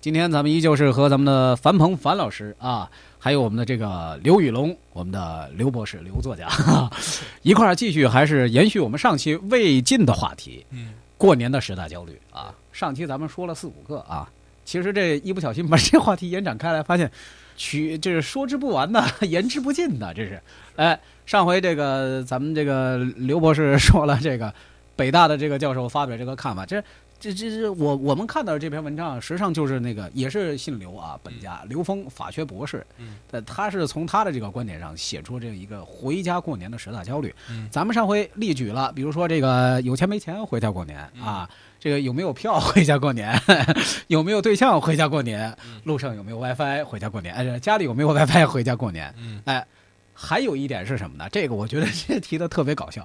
今天咱们依旧是和咱们的樊鹏樊老师啊，还有我们的这个刘宇龙，我们的刘博士刘作家 一块儿继续，还是延续我们上期未尽的话题。嗯，过年的十大焦虑啊，上期咱们说了四五个啊，其实这一不小心把这话题延展开来，发现取这是说之不完的，言之不尽的，这是。哎，上回这个咱们这个刘博士说了这个北大的这个教授发表这个看法，这。这这这，我我们看到这篇文章，实际上就是那个也是姓刘啊，本家刘峰，法学博士。嗯，呃，他是从他的这个观点上写出这一个回家过年的十大焦虑。嗯，咱们上回例举了，比如说这个有钱没钱回家过年啊，这个有没有票回家过年，有没有对象回家过年，路上有没有 WiFi 回家过年，哎，家里有没有 WiFi 回家过年？嗯，哎，还有一点是什么呢？这个我觉得 这提的特别搞笑，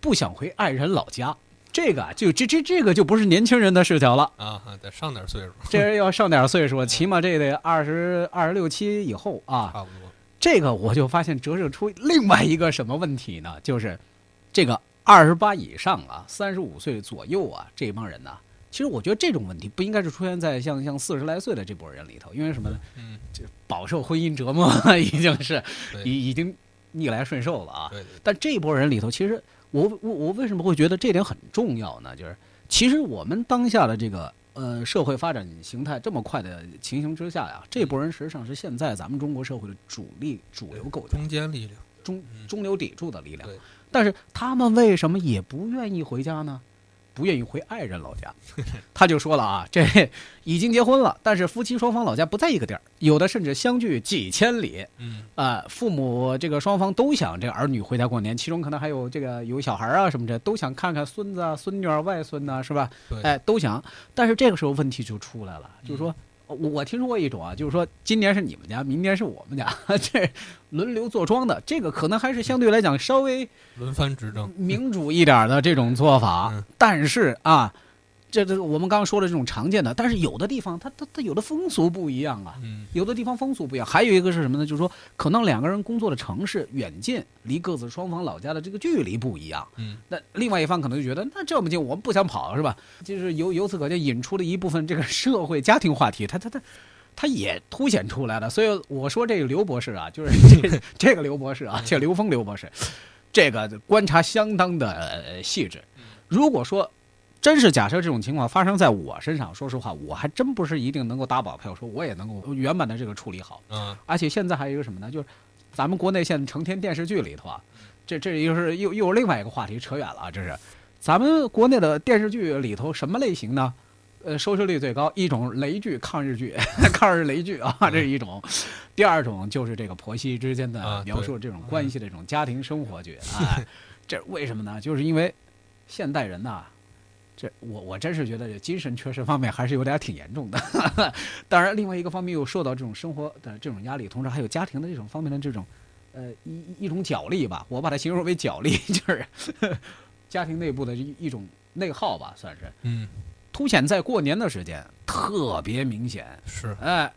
不想回爱人老家。这个就这这这个就不是年轻人的视角了啊，得上点岁数，这人要上点岁数，起码这得二十二十六七以后啊，差不多。这个我就发现折射出另外一个什么问题呢？就是这个二十八以上啊，三十五岁左右啊，这帮人呢，其实我觉得这种问题不应该是出现在像像四十来岁的这波人里头，因为什么呢？嗯，这饱受婚姻折磨，已经是已已经逆来顺受了啊。对。但这波人里头，其实。我我我为什么会觉得这点很重要呢？就是其实我们当下的这个呃社会发展形态这么快的情形之下呀，这波人实际上是现在咱们中国社会的主力主流构成中间力量、中中流砥柱的力量。对。但是他们为什么也不愿意回家呢？不愿意回爱人老家，他就说了啊，这已经结婚了，但是夫妻双方老家不在一个地儿，有的甚至相距几千里。嗯啊，父母这个双方都想这个儿女回家过年，其中可能还有这个有小孩啊什么的，都想看看孙子啊、孙女儿、外孙呐，是吧？哎，都想。但是这个时候问题就出来了，就是说。我我听说过一种啊，就是说今年是你们家，明年是我们家，这轮流坐庄的，这个可能还是相对来讲稍微轮番执政、民主一点的这种做法。但是啊。这这我们刚刚说的这种常见的，但是有的地方它它它有的风俗不一样啊，有的地方风俗不一样。还有一个是什么呢？就是说可能两个人工作的城市远近，离各自双方老家的这个距离不一样。嗯，那另外一方可能就觉得那这么近，我们不想跑是吧？就是由由此可见，引出了一部分这个社会家庭话题，他他他他也凸显出来了。所以我说这个刘博士啊，就是这这个刘博士啊，这刘峰刘博士，这个观察相当的细致。如果说。真是假设这种情况发生在我身上，说实话，我还真不是一定能够打保票，说我也能够圆满的这个处理好。嗯，而且现在还有一个什么呢？就是咱们国内现在成天电视剧里头啊，这这又是又又是另外一个话题，扯远了。这是咱们国内的电视剧里头什么类型呢？呃，收视率最高一种雷剧、抗日剧、抗日雷剧啊，这是一种；第二种就是这个婆媳之间的描述这种关系的这种家庭生活剧。哎，这为什么呢？就是因为现代人呐。这我我真是觉得这精神缺失方面还是有点挺严重的，当然另外一个方面又受到这种生活的这种压力，同时还有家庭的这种方面的这种，呃一一种角力吧，我把它形容为角力，就是家庭内部的一一种内耗吧，算是。嗯，凸显在过年的时间特别明显。是。哎，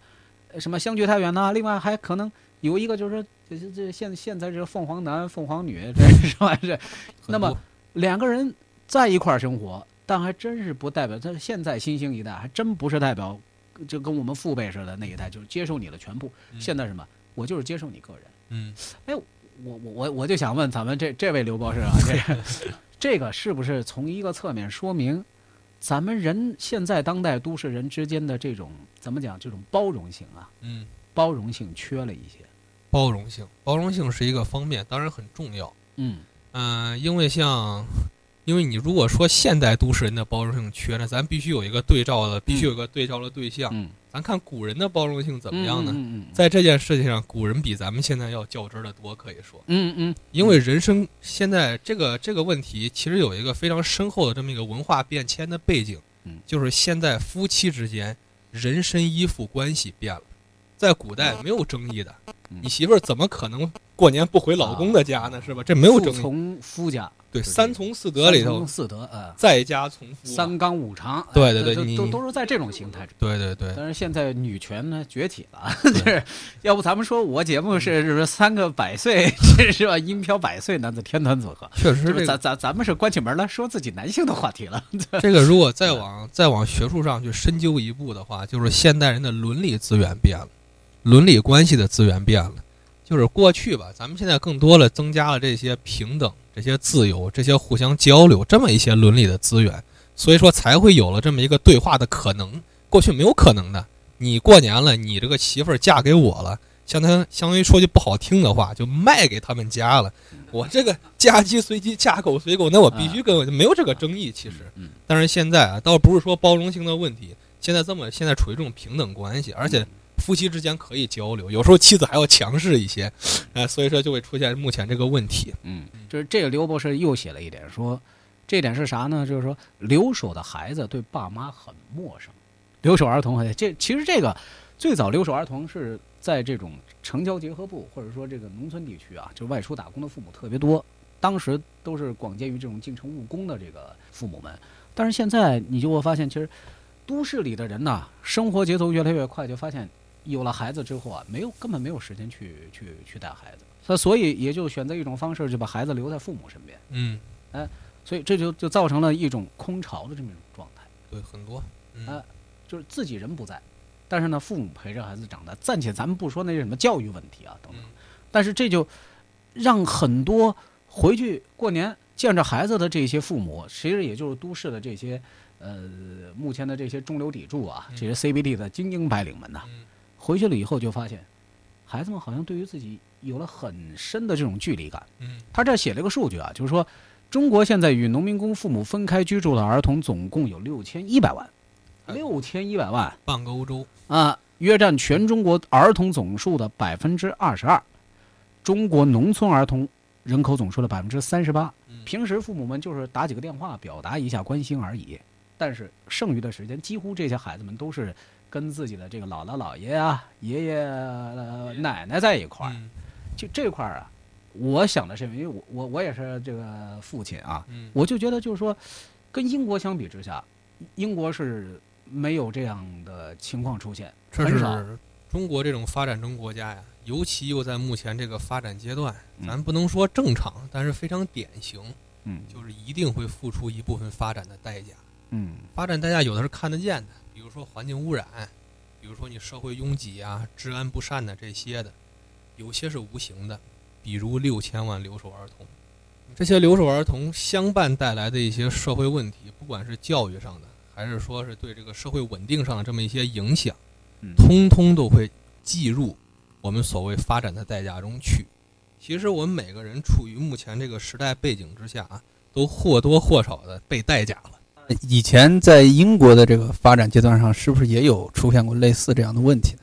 什么相距太远呢？另外还可能有一个就是说，这这现现在这凤凰男凤凰女，这 是吧？是。那么两个人在一块儿生活。但还真是不代表，他现在新兴一代还真不是代表，就跟我们父辈似的那一代，就是接受你的全部。现在什么，我就是接受你个人。嗯，哎，我我我我就想问咱们这这位刘博士啊，这 这个是不是从一个侧面说明，咱们人现在当代都市人之间的这种怎么讲，这种包容性啊？嗯，包容性缺了一些。包容性，包容性是一个方面，当然很重要。嗯嗯，因为像。因为你如果说现代都市人的包容性缺，那咱必须有一个对照的，必须有个对照的对象。嗯，咱看古人的包容性怎么样呢？嗯嗯嗯在这件事情上，古人比咱们现在要较真儿的多，可以说。嗯嗯，因为人生现在这个这个问题，其实有一个非常深厚的这么一个文化变迁的背景，嗯就是现在夫妻之间人身依附关系变了，在古代没有争议的，嗯你媳妇儿怎么可能过年不回老公的家呢？是吧？这没有争议。从夫家，对，三从四德里头三从，四德，啊，在家从夫。三纲五常，对对对都都都是在这种形态之。对对对，但是现在女权呢崛起了，就是要不咱们说我节目是是三个百岁，这是吧？音飘百岁，男子天团组合，确实咱咱咱们是关起门来说自己男性的话题了。这个如果再往再往学术上去深究一步的话，就是现代人的伦理资源变了，伦理关系的资源变了。就是过去吧，咱们现在更多的增加了这些平等、这些自由、这些互相交流这么一些伦理的资源，所以说才会有了这么一个对话的可能。过去没有可能的。你过年了，你这个媳妇儿嫁给我了，相当相当于说句不好听的话，就卖给他们家了。我这个嫁鸡随鸡，嫁狗随狗，那我必须跟我没有这个争议。其实，嗯但是现在啊，倒不是说包容性的问题，现在这么现在处于这种平等关系，而且夫妻之间可以交流，有时候妻子还要强势一些，呃，所以说就会出现目前这个问题。嗯，就是这个刘博士又写了一点说，这点是啥呢？就是说留守的孩子对爸妈很陌生，留守儿童，这其实这个最早留守儿童是在这种城郊结合部或者说这个农村地区啊，就外出打工的父母特别多，当时都是广见于这种进城务工的这个父母们。但是现在你就会发现，其实都市里的人呐，生活节奏越来越快，就发现有了孩子之后啊，没有根本没有时间去去去带孩子，他所以也就选择一种方式，就把孩子留在父母身边，嗯，哎所以这就就造成了一种空巢的这么一种状态，对，很多，嗯，啊就是自己人不在，但是呢，父母陪着孩子长大。暂且咱们不说那些什么教育问题啊等等嗯，但是这就让很多回去过年见着孩子的这些父母，其实也就是都市的这些呃目前的这些中流砥柱啊，嗯。这些 CBD 的精英白领们呐，嗯回去了以后就发现，孩子们好像对于自己有了很深的这种距离感。嗯他这写了个数据啊，就是说，中国现在与农民工父母分开居住的儿童总共有六千一百万，哎六千一百万半个欧洲，啊，约占全中国儿童总数的百分之二十二，中国农村儿童人口总数的百分之三十八。嗯平时父母们就是打几个电话表达一下关心而已，但是剩余的时间，几乎这些孩子们都是跟自己的这个姥姥姥爷啊、爷爷、呃奶奶在一块儿。嗯就这块儿啊，我想的是，因为我我我也是这个父亲啊，嗯，我就觉得就是说，跟英国相比之下，英国是没有这样的情况出现，这很少。是中国这种发展中国家呀，尤其又在目前这个发展阶段，嗯咱不能说正常，但是非常典型，嗯就是一定会付出一部分发展的代价。嗯发展代价有的是看得见的，比如说环境污染，比如说你社会拥挤啊、治安不善的这些的；有些是无形的，比如六千万留守儿童。这些留守儿童相伴带来的一些社会问题，不管是教育上的，还是说是对这个社会稳定上的这么一些影响，嗯通通都会计入我们所谓发展的代价中去。其实我们每个人处于目前这个时代背景之下啊，都或多或少的被代价了。以前在英国的这个发展阶段上，是不是也有出现过类似这样的问题呢？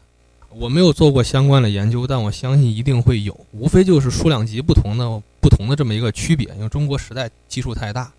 我没有做过相关的研究，但我相信一定会有，无非就是数量级不同的不同的这么一个区别。因为中国时代基数太大，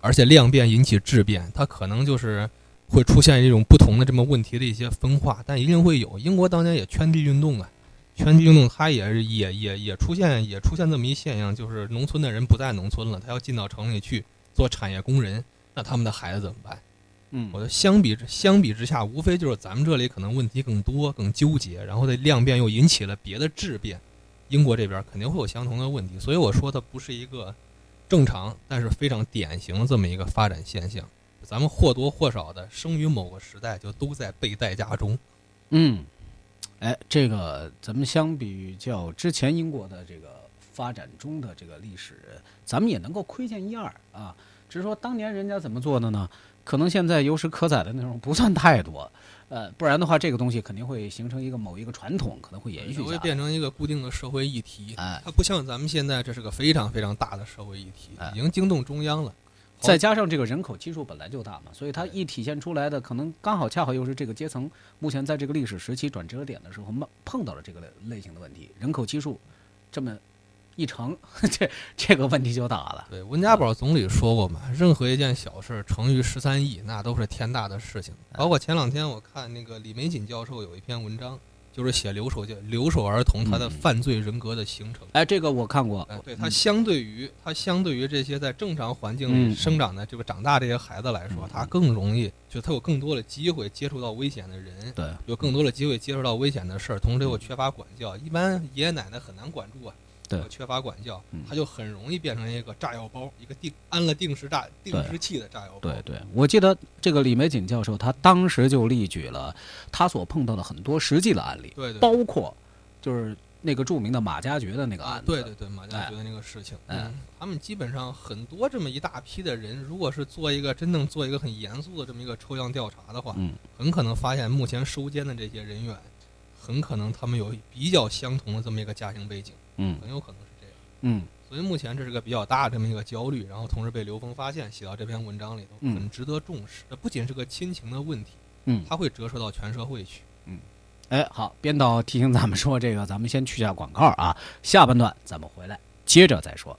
而且量变引起质变，它可能就是会出现一种不同的这么问题的一些分化，但一定会有。英国当年也圈地运动啊，圈地运动它也也也也出现也出现这么一现象，就是农村的人不在农村了，他要进到城里去做产业工人，那他们的孩子怎么办？嗯我觉得相比之相比之下，无非就是咱们这里可能问题更多、更纠结，然后这量变又引起了别的质变。英国这边肯定会有相同的问题，所以我说它不是一个正常，但是非常典型的这么一个发展现象。咱们或多或少的生于某个时代，就都在被代价中。嗯，哎，这个咱们相比较之前英国的这个发展中的这个历史，咱们也能够窥见一二啊。只是说当年人家怎么做的呢？可能现在有史可载的内容不算太多，呃，不然的话，这个东西肯定会形成一个某一个传统，可能会延续下来。会变成一个固定的社会议题。哎它不像咱们现在，这是个非常非常大的社会议题，哎已经惊动中央了。再加上这个人口基数本来就大嘛，所以它一体现出来的可能刚好恰好又是这个阶层目前在这个历史时期转折点的时候，碰碰到了这个类类型的问题，人口基数这么一成，这这个问题就大了。对，温家宝总理说过嘛，任何一件小事乘于十三亿，那都是天大的事情。包括前两天我看那个李玫瑾教授有一篇文章，就是写留守留守儿童他的犯罪人格的形成。哎，这个我看过。哎，对他相对于他相对于这些在正常环境里生长的这个长大这些孩子来说，他更容易，就他有更多的机会接触到危险的人，对，有更多的机会接触到危险的事儿，同时又缺乏管教，一般爷爷奶奶很难管住啊。对，缺乏管教，他就很容易变成一个炸药包，一个定安了定时炸定时器的炸药包。对对，我记得这个李玫瑾教授，他当时就例举了他所碰到的很多实际的案例，对对，包括就是那个著名的马加爵的那个案子。对对对，马加爵的那个事情。嗯，他们基本上很多这么一大批的人，如果是做一个真正做一个很严肃的这么一个抽样调查的话，嗯，很可能发现目前收监的这些人员，很可能他们有比较相同的这么一个家庭背景。嗯，很有可能是这样。嗯，所以目前这是个比较大的这么一个焦虑，然后同时被刘峰发现，写到这篇文章里头，很值得重视。这不仅是个亲情的问题，嗯，它会折射到全社会去。嗯，哎，好，编导提醒咱们说，这个咱们先去下广告啊，下半段咱们回来接着再说。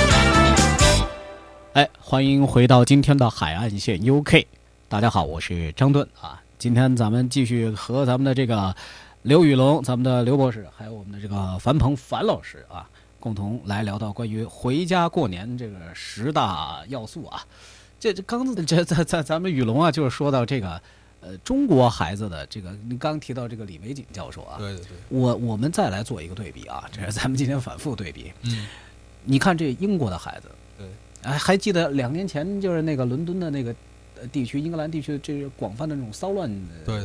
哎，欢迎回到今天的海岸线 UK。大家好，我是张盾啊。今天咱们继续和咱们的这个刘宇龙、咱们的刘博士，还有我们的这个樊鹏樊老师啊，共同来聊到关于回家过年这个十大要素啊。这这刚这咱咱咱们宇龙啊，就是说到这个呃中国孩子的这个，你刚提到这个李玫瑾教授啊，对对对，我我们再来做一个对比啊，这是咱们今天反复对比。嗯，你看这英国的孩子，对，哎，还记得两年前就是那个伦敦的那个呃地区，英格兰地区这个广泛的那种骚乱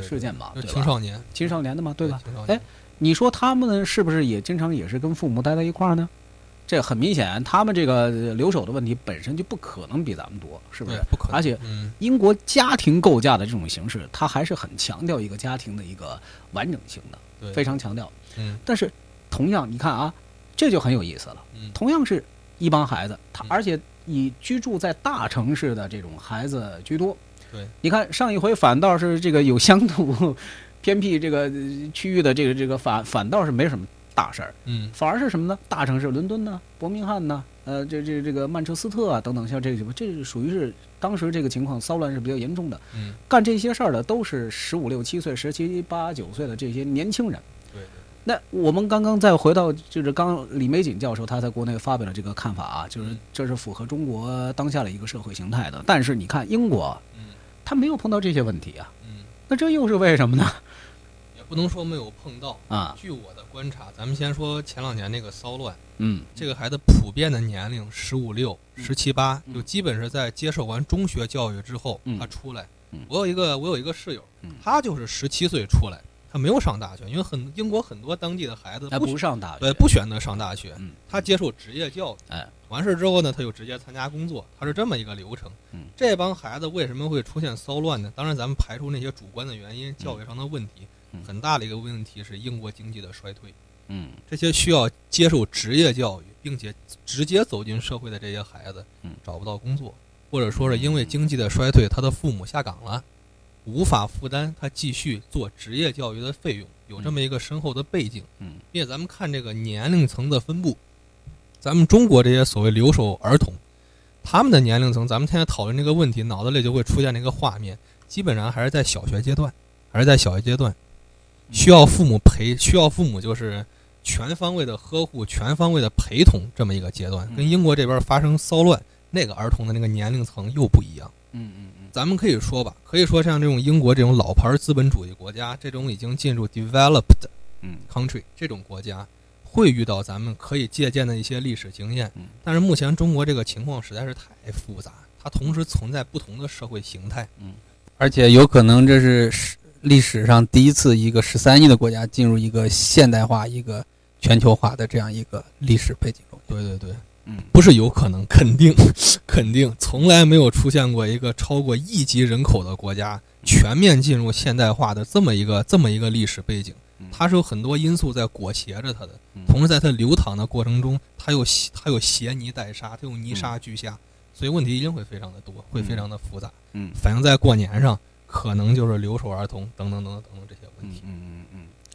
事件嘛，对吧青少年，青少年的嘛，对吧？哎，你说他们是不是也经常也是跟父母待在一块儿呢？这很明显，他们这个留守的问题本身就不可能比咱们多，是不是对？不可能。而且嗯，英国家庭构架的这种形式，它还是很强调一个家庭的一个完整性的，对，非常强调。嗯但是同样，你看啊，这就很有意思了。嗯同样是一帮孩子，他嗯而且以居住在大城市的这种孩子居多。对，你看上一回反倒是这个有乡土偏僻这个呃区域的这个这个反反倒是没什么大事儿，嗯反而是什么呢？大城市伦敦呢、伯明翰呢、呃这这这个曼彻斯特啊等等，像这个这属于是当时这个情况骚乱是比较严重的。嗯，干这些事儿的都是十五六七岁、十七八九岁的这些年轻人。对对，那我们刚刚再回到，就是刚李玫瑾教授他在国内发表了这个看法啊，就是嗯这是符合中国当下的一个社会形态的。但是你看英国，嗯。他没有碰到这些问题啊，嗯，那这又是为什么呢？也不能说没有碰到。啊，据我的观察，咱们先说前两年那个骚乱，嗯。这个孩子普遍的年龄十五六、嗯。十七八，嗯。就基本是在接受完中学教育之后，嗯。他出来。嗯。我有一个我有一个室友嗯，他就是十七岁出来，他没有上大学，因为很英国很多当地的孩子他，不不上大学，对不选择上大学，嗯他接受职业教育，哎，完事之后呢，他就直接参加工作，他是这么一个流程。嗯这帮孩子为什么会出现骚乱呢？当然，咱们排除那些主观的原因，教育上的问题，嗯很大的一个问题是英国经济的衰退。嗯这些需要接受职业教育，并且直接走进社会的这些孩子嗯，找不到工作，或者说是因为经济的衰退，他的父母下岗了，无法负担他继续做职业教育的费用，有这么一个深厚的背景。嗯，并且咱们看这个年龄层的分布，咱们中国这些所谓留守儿童，他们的年龄层，咱们现在讨论这个问题，脑子里就会出现那个画面，基本上还是在小学阶段，还是在小学阶段，需要父母陪，需要父母就是全方位的呵护、全方位的陪同这么一个阶段。跟英国这边发生骚乱，那个儿童的那个年龄层又不一样。嗯嗯嗯，咱们可以说吧，可以说像这种英国这种老牌资本主义国家，这种已经进入 developed 嗯 country 这种国家，会遇到咱们可以借鉴的一些历史经验嗯。但是目前中国这个情况实在是太复杂，它同时存在不同的社会形态。而且有可能这是史历史上第一次一个十三亿的国家进入一个现代化、一个全球化的这样一个历史背景中。对对对，嗯不是有可能，肯定肯定，从来没有出现过一个超过亿级人口的国家全面进入现代化的这么一个这么一个历史背景嗯。它是有很多因素在裹挟着它的，嗯同时在它流淌的过程中，它又它又携泥带沙，它又泥沙俱下，所以问题一定会非常的多，会非常的复杂。嗯反映在过年上，可能就是留守儿童等等等等等等这些问题。嗯，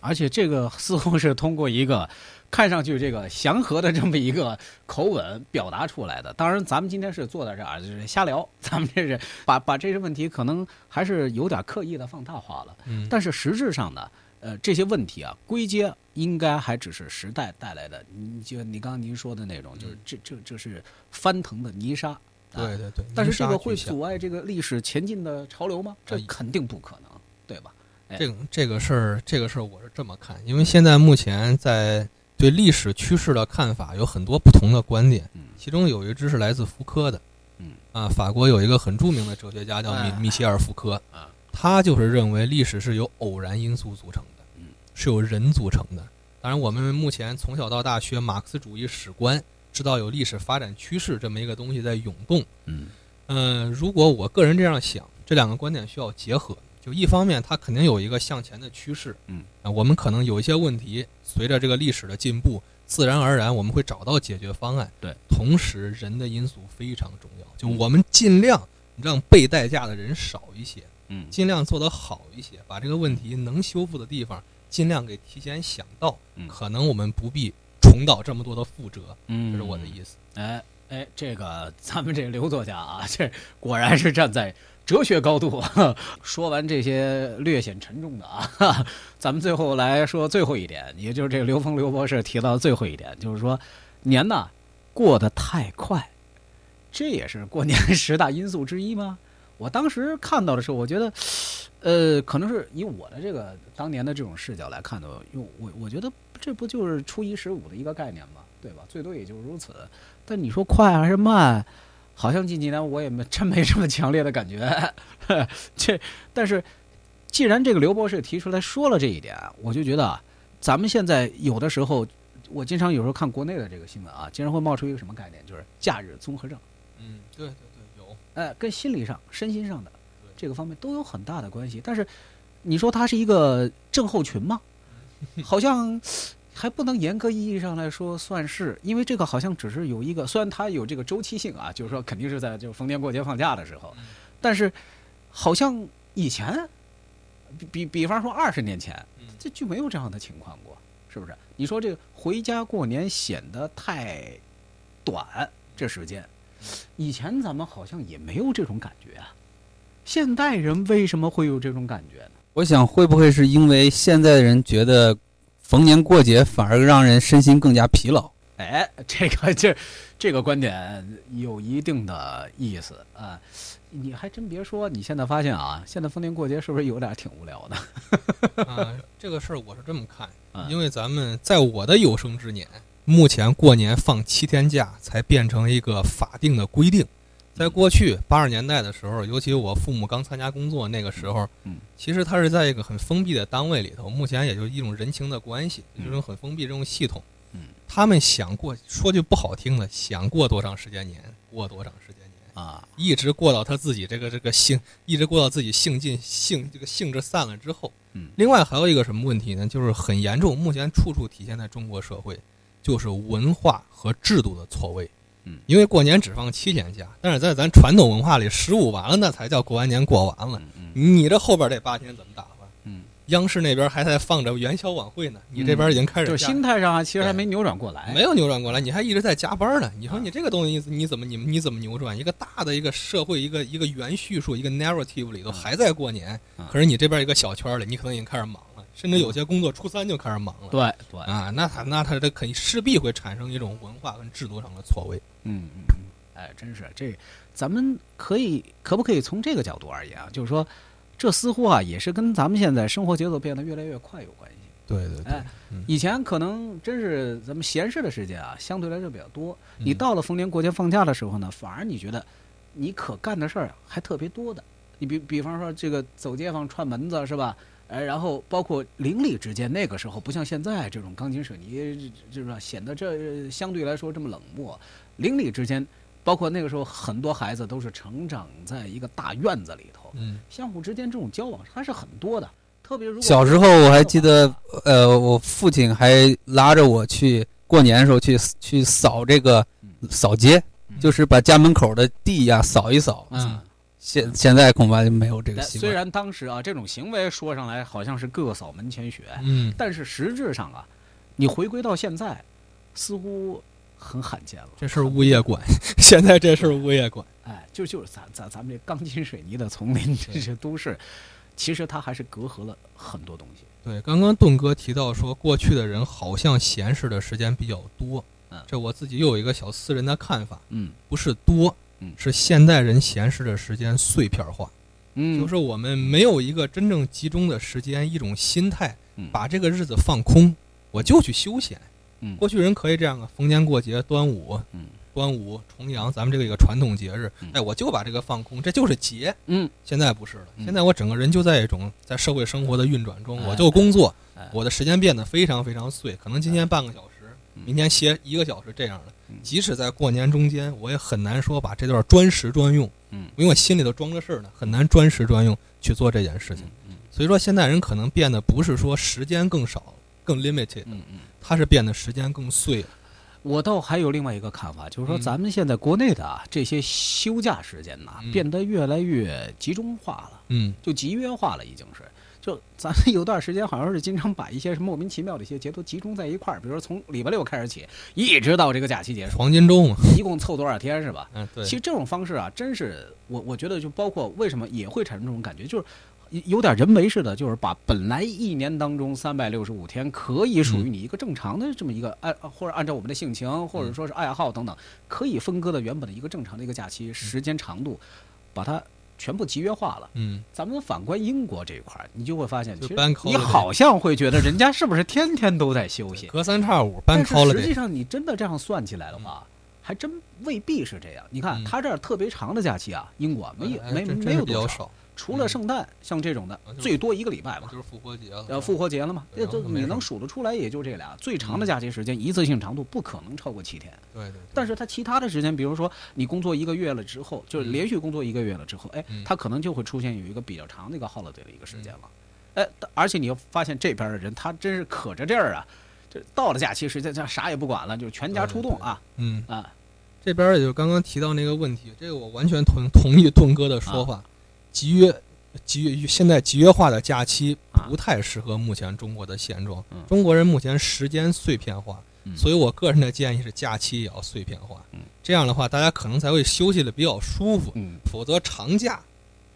而且这个似乎是通过一个看上去这个祥和的这么一个口吻表达出来的。当然，咱们今天是坐在这儿就是瞎聊，咱们这是把把这些问题可能还是有点刻意的放大化了。嗯，但是实质上呢，呃，这些问题啊，归结应该还只是时代带来的。你就你刚刚您说的那种，就是这这这是翻腾的泥沙。啊对对对，但是这个会阻碍这个历史前进的潮流吗？这哎肯定不可能，对吧？这个这个事儿，这个事儿我是这么看，因为现在目前在对历史趋势的看法有很多不同的观点，嗯其中有一支是来自福柯的，嗯啊，法国有一个很著名的哲学家叫米哎米歇尔·福柯啊，他就是认为历史是由偶然因素组成的嗯，是由人组成的。当然，我们目前从小到大学马克思主义史观，知道有历史发展趋势这么一个东西在涌动。嗯嗯，如果我个人这样想，这两个观点需要结合。就一方面，它肯定有一个向前的趋势，嗯，啊，我们可能有一些问题，随着这个历史的进步，自然而然我们会找到解决方案。对，同时人的因素非常重要，就嗯我们尽量让被代价的人少一些，嗯尽量做得好一些，把这个问题能修复的地方尽量给提前想到，嗯可能我们不必重蹈这么多的覆辙，嗯这是我的意思。哎哎，这个咱们这个刘作家啊，这果然是站在哲学高度。说完这些略显沉重的啊，咱们最后来说最后一点，也就是这个刘峰刘博士提到的最后一点，就是说年呐过得太快，这也是过年十大因素之一吗？我当时看到的时候，我觉得，呃，可能是以我的这个当年的这种视角来看的，因为我我觉得这不就是初一十五的一个概念吗？对吧？最多也就是如此。但你说快还是慢，好像近几年我也没真没这么强烈的感觉。这，但是既然这个刘博士提出来说了这一点，我就觉得啊，咱们现在有的时候，我经常有时候看国内的这个新闻啊，经常会冒出一个什么概念，就是假日综合症。嗯，对对对，有。哎，跟心理上、身心上的这个方面都有很大的关系。但是，你说它是一个症候群吗？好像还不能严格意义上来说算是，因为这个好像只是有一个，虽然它有这个周期性啊，就是说肯定是在就逢年过节放假的时候，但是好像以前，比比比方说二十年前，嗯这就没有这样的情况过，是不是？你说这个回家过年显得太短，这时间，以前咱们好像也没有这种感觉啊。现代人为什么会有这种感觉呢？我想会不会是因为现在的人觉得逢年过节反而让人身心更加疲劳？哎，这个这这个观点有一定的意思啊。你还真别说，你现在发现啊，现在逢年过节是不是有点挺无聊的？啊，这个事儿我是这么看啊，因为咱们在我的有生之年，目前过年放七天假才变成一个法定的规定。在过去八十年代的时候，尤其我父母刚参加工作那个时候，嗯，其实他是在一个很封闭的单位里头，目前也就是一种人情的关系，嗯这种很封闭这种系统。嗯，他们想过，说句不好听的，想过多长时间年，过多长时间年。啊，一直过到他自己这个这个性，一直过到自己性尽性这个性质散了之后。嗯另外还有一个什么问题呢？就是很严重，目前处处体现在中国社会，就是文化和制度的错位。嗯因为过年只放七天假，但是在咱传统文化里，十五完了那才叫过完年过完了。嗯嗯你这后边这八天怎么打发？嗯央视那边还在放着元宵晚会呢，你这边已经开始就是心态上啊，其实还没扭转过来。没有扭转过来，你还一直在加班呢。你说你这个东西你怎么你你怎么扭转？一个大的一个社会一个一个元叙述一个 narrative 里头还在过年嗯，可是你这边一个小圈里，你可能已经开始忙了，甚至有些工作初三就开始忙了。对对，啊，那他那他这肯定势必会产生一种文化跟制度上的错位。嗯嗯嗯，哎，真是这，咱们可以可不可以从这个角度而言啊？就是说，这似乎啊也是跟咱们现在生活节奏变得越来越快有关系。对对哎，以前可能真是咱们闲适的时间啊，相对来说比较多。嗯你到了逢年过节放假的时候呢，反而你觉得你可干的事儿啊还特别多的。你比比方说这个走街坊串门子是吧？哎，然后包括邻里之间，那个时候不像现在这种钢筋水泥，就是说显得这相对来说这么冷漠。邻里之间，包括那个时候很多孩子都是成长在一个大院子里头，嗯相互之间这种交往还是很多的。特别如果小时候我还记得，呃，我父亲还拉着我去过年的时候去去扫这个扫街，就是把家门口的地呀扫一扫。嗯。现现在恐怕就没有这个但习惯。虽然当时啊，这种行为说上来好像是各扫门前雪，嗯，但是实质上啊，你回归到现在，似乎很罕见了。这事儿物业管，现在这事儿物业管。哎，就就是咱咱咱们这钢筋水泥的丛林，这些都市，其实它还是隔阂了很多东西。对，刚刚盾哥提到说，过去的人好像闲适的时间比较多嗯，这我自己又有一个小私人的看法，嗯不是多嗯，是现代人闲适的时间碎片化，嗯，就是我们没有一个真正集中的时间，一种心态，嗯。把这个日子放空，我就去休闲。嗯。过去人可以这样啊，逢年过节，端午，嗯。端午、重阳，咱们这个一个传统节日嗯，哎，我就把这个放空，这就是节。嗯。现在不是了，嗯。现在我整个人就在一种在社会生活的运转中，哎。我就工作哎，我的时间变得非常非常碎，可能今天半个小时，嗯明天歇一个小时这样的嗯。即使在过年中间，我也很难说把这段专时专用，嗯因为我心里头装着事儿呢，很难专时专用去做这件事情。嗯所以说，现代人可能变得不是说时间更少、更 limited，嗯嗯。他是变得时间更碎了。我倒还有另外一个看法，就是说嗯咱们现在国内的啊这些休假时间呐，嗯变得越来越集中化了。嗯就集约化了，已经是。就咱们有段时间好像是经常把一些什么莫名其妙的一些节都集中在一块儿，比如说从礼拜六开始起，一直到这个假期结束，黄金周嘛，一共凑多少天是吧？嗯，对其，实这种方式啊，真是我我觉得就包括为什么也会产生这种感觉，就是有有点人为似的，就是把本来一年当中三百六十五天可以属于你一个正常的这么一个按或者按照我们的性情或者说是爱好等等，可以分割的原本的一个正常的一个假期时间长度，把它全部集约化了。嗯，咱们反观英国这一块儿，你就会发现，其实你好像会觉得人家是不是天天都在休息？隔三差五搬但是实际上，你真的这样算起来的话，还真未必是这样。你看，嗯他这儿特别长的假期啊，英国没有没没有多少，除了圣诞像这种的最多一个礼拜吧。就是复活节了。呃，复活节了嘛，这这你能数得出来，也就这俩最长的嗯假期时间，一次性长度不可能超过七天。对对，但是他其他的时间，比如说你工作一个月了之后，就是嗯连续工作一个月了之后，哎嗯，它可能就会出现有一个比较长的一个 holiday 的一个时间了。哎，而且你又发现这边的人，他真是可着劲儿啊，这到了假期时间，这啥也不管了，就全家出动啊嗯，啊！这边也就刚刚提到那个问题，这个我完全同同意盾哥的说法，集约。集约现在集约化的假期啊不太适合目前中国的现状嗯。中国人目前时间碎片化，嗯所以我个人的建议是假期也要碎片化嗯。这样的话，大家可能才会休息的比较舒服。嗯否则长假，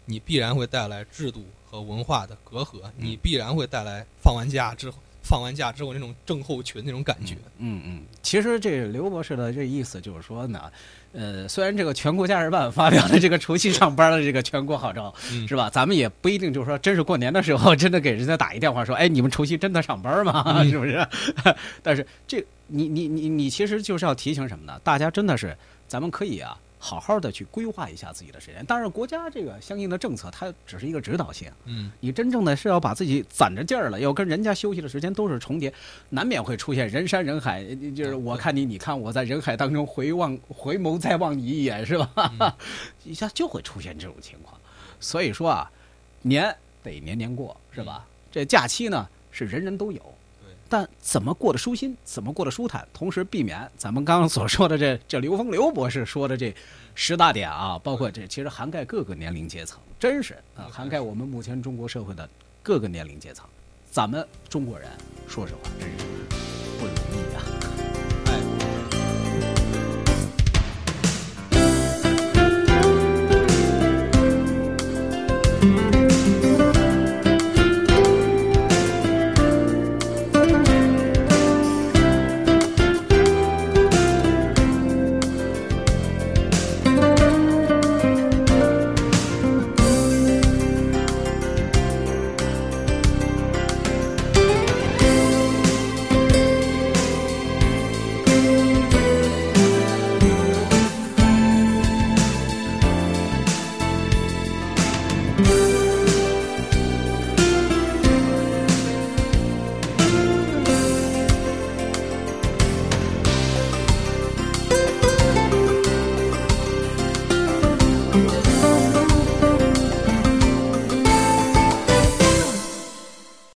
你必然会带来制度和文化的隔阂，你必然会带来放完假之后，放完假之后那种症候群那种感觉。嗯嗯，其实这刘博士的这意思就是说呢，呃，虽然这个全国假日办发表的这个除夕上班的这个全国号召，嗯是吧？咱们也不一定就是说，真是过年的时候，真的给人家打一电话说，哎，你们除夕真的上班吗？嗯是不是？但是这你你你你其实就是要提醒什么呢？大家真的是，咱们可以啊。好好的去规划一下自己的时间，当然国家这个相应的政策，它只是一个指导性。嗯，你真正的是要把自己攒着劲儿了，要跟人家休息的时间都是重叠，难免会出现人山人海。呃就是我看你，你看我在人海当中回望、回眸再望你一眼，是吧？嗯一下就会出现这种情况。所以说啊，年得年年过，是吧？这假期呢是人人都有。对但怎么过得舒心，怎么过得舒坦，同时避免咱们刚刚所说的这 这刘峰刘博士说的这十大点啊，包括这其实涵盖各个年龄阶层，真是啊，涵盖我们目前中国社会的各个年龄阶层。咱们中国人，说实话，真是